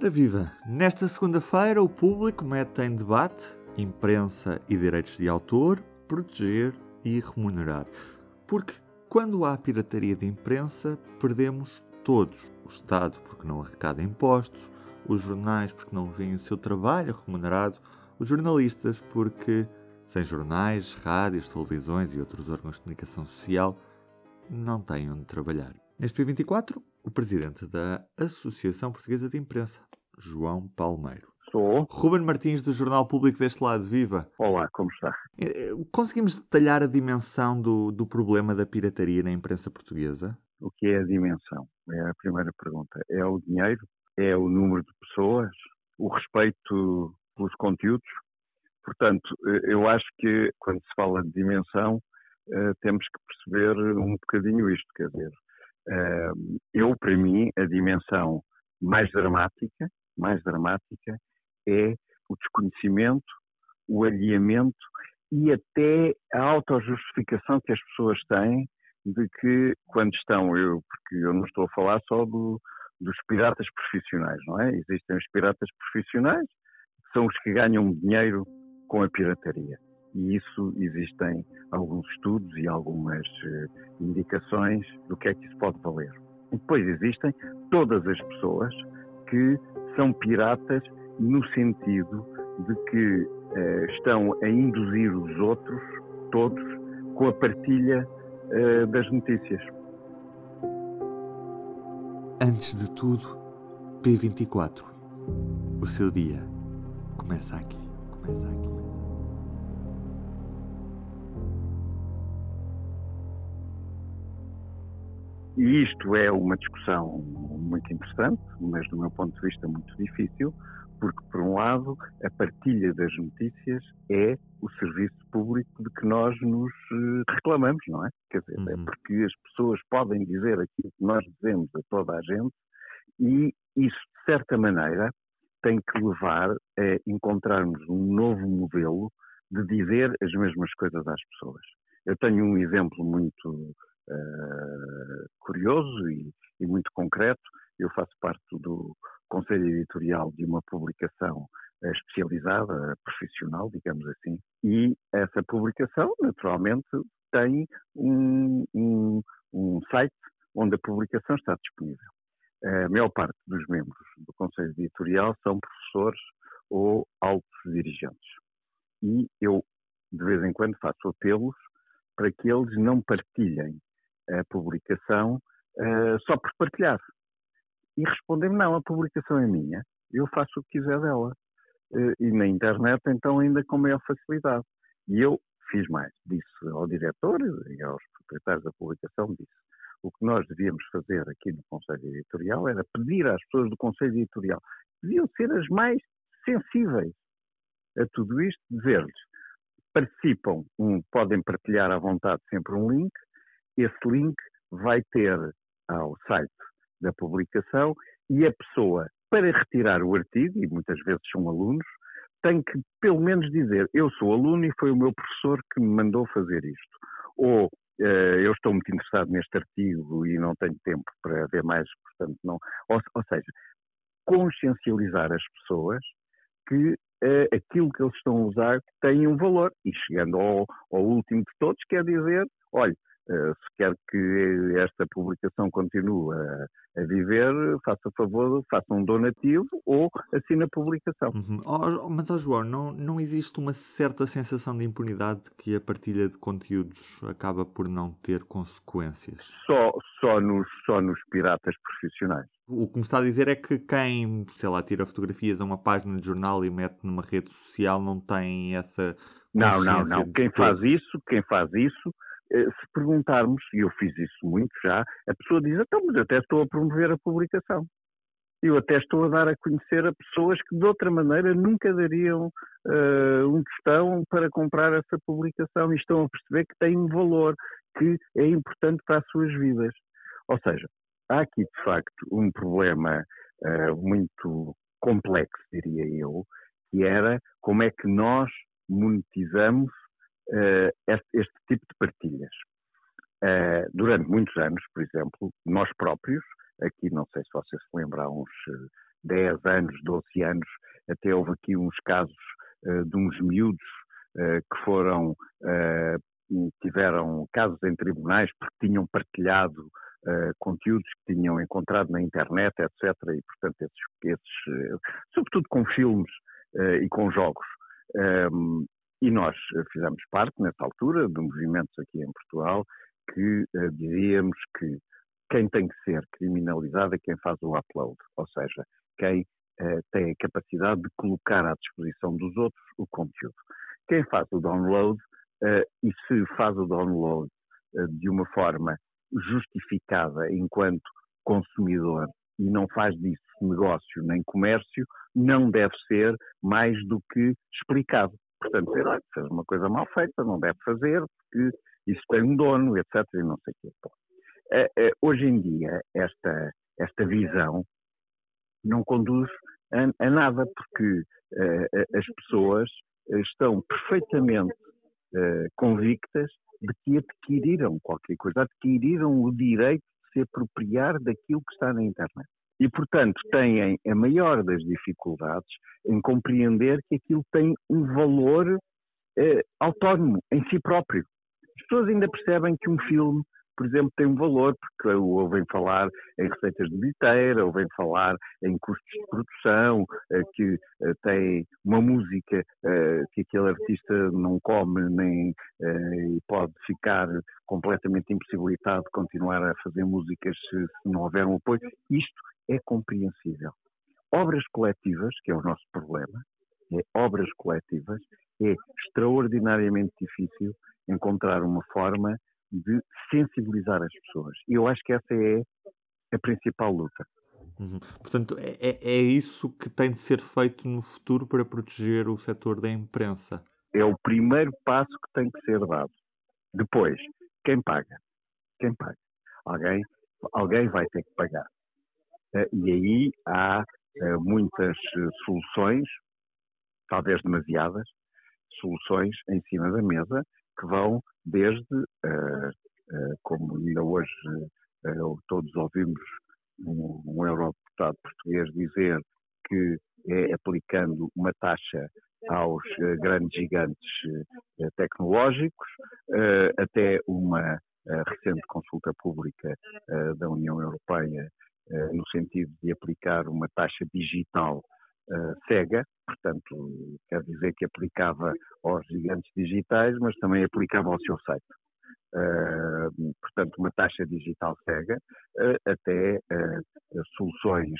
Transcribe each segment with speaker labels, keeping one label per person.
Speaker 1: Ora viva! Nesta segunda-feira, o público mete em debate imprensa e direitos de autor, proteger e remunerar. Porque quando há pirataria de imprensa, perdemos todos. O Estado, porque não arrecada impostos, os jornais, porque não veem o seu trabalho remunerado, os jornalistas, porque sem jornais, rádios, televisões e outros órgãos de comunicação social, não têm onde trabalhar. Neste P24, o presidente da Associação Portuguesa de Imprensa, João Palmeiro.
Speaker 2: Sou.
Speaker 1: Ruben Martins, do Jornal Público deste lado, viva!
Speaker 2: Olá, como está?
Speaker 1: Eh, conseguimos detalhar a dimensão do, do problema da pirataria na imprensa portuguesa?
Speaker 2: O que é a dimensão? É a primeira pergunta. É o dinheiro? É o número de pessoas? O respeito pelos conteúdos? Portanto, eh, eu acho que quando se fala de dimensão, eh, temos que perceber um bocadinho isto, quer dizer, eu, para mim, a dimensão mais dramática, mais dramática, é o desconhecimento, o alheamento e até a autojustificação que as pessoas têm de que quando estão, eu, porque eu não estou a falar só do, dos piratas profissionais, não é? Existem os piratas profissionais, que são os que ganham dinheiro com a pirataria. E isso existem alguns estudos e algumas uh, indicações do que é que isso pode valer. E depois existem todas as pessoas que são piratas no sentido de que uh, estão a induzir os outros, todos, com a partilha uh, das notícias.
Speaker 1: Antes de tudo, P24. O seu dia começa aqui. Começa aqui.
Speaker 2: E isto é uma discussão muito interessante, mas do meu ponto de vista muito difícil, porque, por um lado, a partilha das notícias é o serviço público de que nós nos eh, reclamamos, não é? Quer dizer, é uhum. é porque as pessoas podem dizer aquilo que nós dizemos a toda a gente e isso, de certa maneira, tem que levar a encontrarmos um novo modelo de dizer as mesmas coisas às pessoas. Eu tenho um exemplo muito uh, curioso e, e, muito concreto. Eu faço parte do conselho editorial de uma publicação uh, especializada, profissional, digamos assim, e essa publicação, naturalmente, tem um, um, um site onde a publicação está disponível. A maior parte dos membros do Conselho Editorial são professores ou altos dirigentes. E eu, de vez em quando, faço apelos para que eles não partilhem a publicação uh, só por partilhar. E respondem-me, não, a publicação é minha, eu faço o que quiser dela. Uh, e na internet, então, ainda com maior facilidade. E eu fiz mais, disse ao diretor e aos proprietários da publicação, disse, o que nós devíamos fazer aqui no Conselho Editorial era pedir às pessoas do Conselho Editorial, deviam ser as mais sensíveis a tudo isto, dizer-lhes, participam, um, podem partilhar à vontade sempre um link, esse link vai ter ao site da publicação e a pessoa, para retirar o artigo, e muitas vezes são alunos, tem que pelo menos dizer: Eu sou aluno e foi o meu professor que me mandou fazer isto. Ou uh, eu estou muito interessado neste artigo e não tenho tempo para ver mais, portanto, não. Ou, ou seja, consciencializar as pessoas que uh, aquilo que eles estão a usar tem um valor. E chegando ao, ao último de todos, quer dizer: olha, se quer que esta publicação continue a, a, viver, faça favor, faça um donativo ou assine a publicação.
Speaker 1: Uhum. Oh, mas, oh, João, não, não existe uma certa sensação de impunidade que a partilha de conteúdos acaba por não ter consequências?
Speaker 2: Só, só, nos, só nos piratas profissionais.
Speaker 1: O que me está a dizer é que quem, sei lá, tira fotografias a uma página de jornal e mete numa rede social não tem essa.
Speaker 2: Não, não, não. Quem faz isso, quem faz isso eh, se perguntarmos, e eu fiz isso muito já, a pessoa diz, então, mas eu até estou a promover a publicação. Eu até estou a dar a conhecer a pessoas que de outra maneira nunca dariam uh, um tostão para comprar essa publicação e estão a perceber que tem um valor, que é importante para as suas vidas. Ou seja, há aqui de facto um problema uh, muito complexo, diria eu, que era como é que nós monetizamos este, este, tipo de partilhas. Uh, durante muitos anos, por exemplo, nós próprios, aqui não sei se vocês se lembram, há uns 10 anos, 12 anos, até houve aqui uns casos uh, de uns miúdos uh, que foram, uh, tiveram casos em tribunais porque tinham partilhado conteúdos que tinham encontrado na internet, etc. E, portanto, esses, esses sobretudo com filmes e com jogos. Um, e nós fizemos parte, nessa altura, de movimentos aqui em Portugal que dizíamos que quem tem que ser criminalizado é quem faz o upload, ou seja, quem uh, tem a capacidade de colocar à disposição dos outros o conteúdo. Quem faz o download, uh, e se faz o download uh, de uma forma justificada enquanto consumidor e não faz disso negócio nem comércio, não deve ser mais do que explicado. Portanto, dizer, olha, fez uma coisa mal feita, não deve fazer, porque isso tem um dono, etc. E não sei o quê. Bom, hoje em dia, esta, esta visão não conduz a, a nada, porque uh, as pessoas estão perfeitamente convictas de que adquiriram qualquer coisa, adquiriram o direito de se apropriar daquilo que está na internet. E, portanto, têm a maior das dificuldades em compreender que aquilo tem um valor uh, autónomo em si próprio. As pessoas ainda percebem que um filme por exemplo, tem um valor, porque ouvem falar em receitas de bilheteira, ouvem falar em custos de produção, eh, que eh, tem uma música eh, que aquele artista não come nem pode ficar completamente impossibilitado de continuar a fazer músicas se não houver um apoio. Isto é compreensível. Obras coletivas, que é o nosso problema, é obras coletivas, é extraordinariamente difícil encontrar uma forma de sensibilizar as pessoas. E eu acho que essa é a principal luta.
Speaker 1: Uhum. Portanto, é, é, é isso que tem de ser feito no futuro para proteger o setor da imprensa.
Speaker 2: É o primeiro passo que tem que ser dado. Depois, quem paga? Quem paga? Alguém, alguém vai ter que pagar. Eh, e aí há eh, muitas eh, soluções, talvez demasiadas, soluções em cima da mesa, que vão desde, uh, uh, como ainda hoje uh, todos ouvimos um, um eurodeputado português dizer que é aplicando uma taxa aos grandes gigantes tecnológicos, até uma recente consulta pública da União Europeia no sentido de aplicar uma taxa digital uh, cega, portanto, quer dizer que aplicava aos gigantes digitais, mas também aplicava ao seu site. Uh, portanto, uma taxa digital cega, uh, até soluções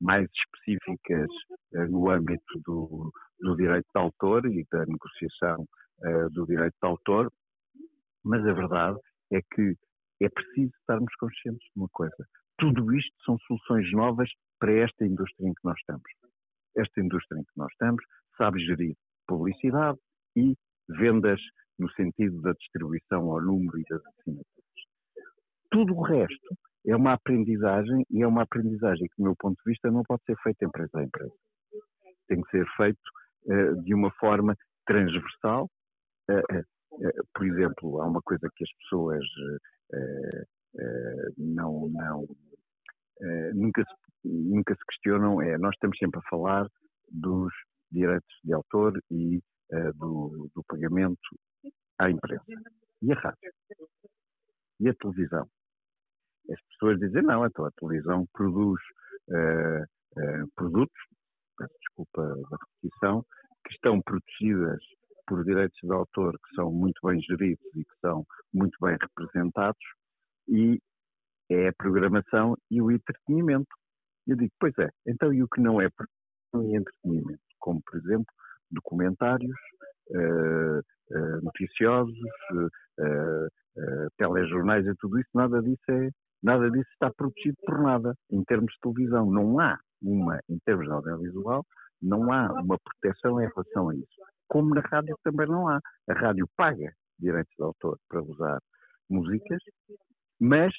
Speaker 2: mais específicas no âmbito do, do, direito de autor e da negociação do direito de autor, mas a verdade é que é preciso estarmos conscientes de uma coisa. Tudo isto são soluções novas para esta indústria em que nós estamos esta indústria em que nós estamos sabe gerir publicidade e vendas no sentido da distribuição ao número e das assinaturas. Tudo o resto é uma aprendizagem e é uma aprendizagem que, do meu ponto de vista, não pode ser feita empresa a empresa. Tem que ser feito uh, de uma forma transversal. Uh, uh, por exemplo, há uma coisa que as pessoas não, não nunca se nunca se questionam é, nós estamos sempre a falar dos direitos de autor e uh, do, do, pagamento à imprensa. E a rádio? E a televisão? As pessoas dizem, não, então a televisão produz uh, uh, produtos, desculpa da repetição, que estão protegidas por direitos de autor que são muito bem geridos e que são muito bem representados e é a programação e o entretenimento. Eu digo, pois é, então e o que não é e entretenimento? Como, por exemplo, documentários, uh, uh, noticiosos, uh, telejornais e tudo isso, nada disso é, nada disso está protegido por nada em termos de televisão. Não há uma, em termos de audiovisual, não há uma proteção em relação a isso. Como na rádio também não há. A rádio paga direitos de autor para usar músicas, mas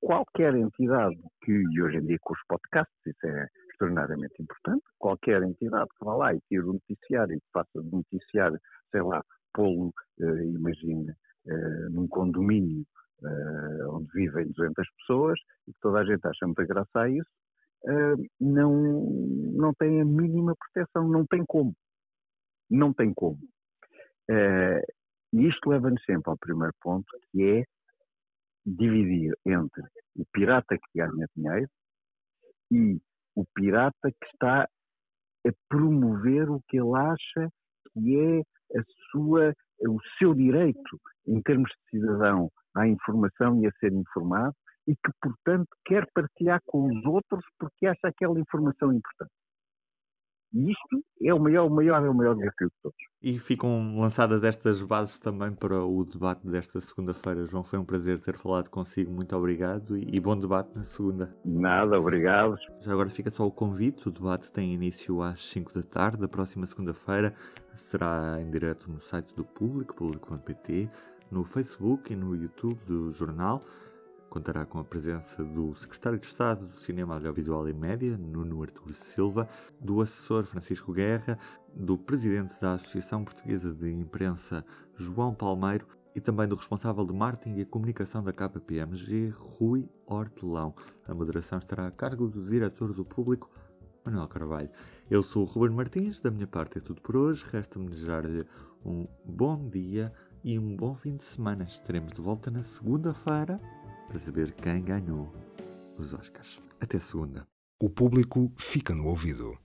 Speaker 2: qualquer entidade que, e hoje em dia com os podcasts, isso é extraordinariamente importante, qualquer entidade que vá lá e tire o noticiário e que faça de noticiário, sei lá, pô-lo, uh, imagina, uh, num condomínio uh, onde vivem 200 pessoas e que toda a gente acha muita graça a isso, uh, não, não tem a mínima proteção, não tem como. Não tem como. E isto leva-nos sempre ao primeiro ponto, que é dividir entre o pirata que ganha dinheiro e o pirata que está a promover o que ele acha que é a sua, o seu direito em termos de cidadão à informação e a ser informado e que, portanto, quer partilhar com os outros porque acha aquela informação importante. E isto é o maior, o maior, o maior desafio de todos.
Speaker 1: E ficam lançadas estas bases também para o debate desta segunda-feira. João, foi um prazer ter falado consigo. Muito obrigado e bom debate na segunda.
Speaker 2: Nada, obrigado.
Speaker 1: Já agora fica só o convite. O debate tem início às 5 da tarde da próxima segunda-feira. Será em direto no site do Público, público.pt, no Facebook e no YouTube do jornal. Contará com a presença do Secretário de Estado do Cinema Audiovisual e Média, Nuno Artur Silva, do assessor Francisco Guerra, do Presidente da Associação Portuguesa de Imprensa, João Palmeiro, e também do responsável de marketing e comunicação da KPMG, Rui Hortelão. A moderação estará a cargo do diretor do público, Manuel Carvalho. Eu sou o Ruben Martins, da minha parte é tudo por hoje. Resta-me desejar-lhe um bom dia e um bom fim de semana. Estaremos de volta na segunda-feira para saber quem ganhou os Oscars. Até segunda.
Speaker 3: O público fica no ouvido.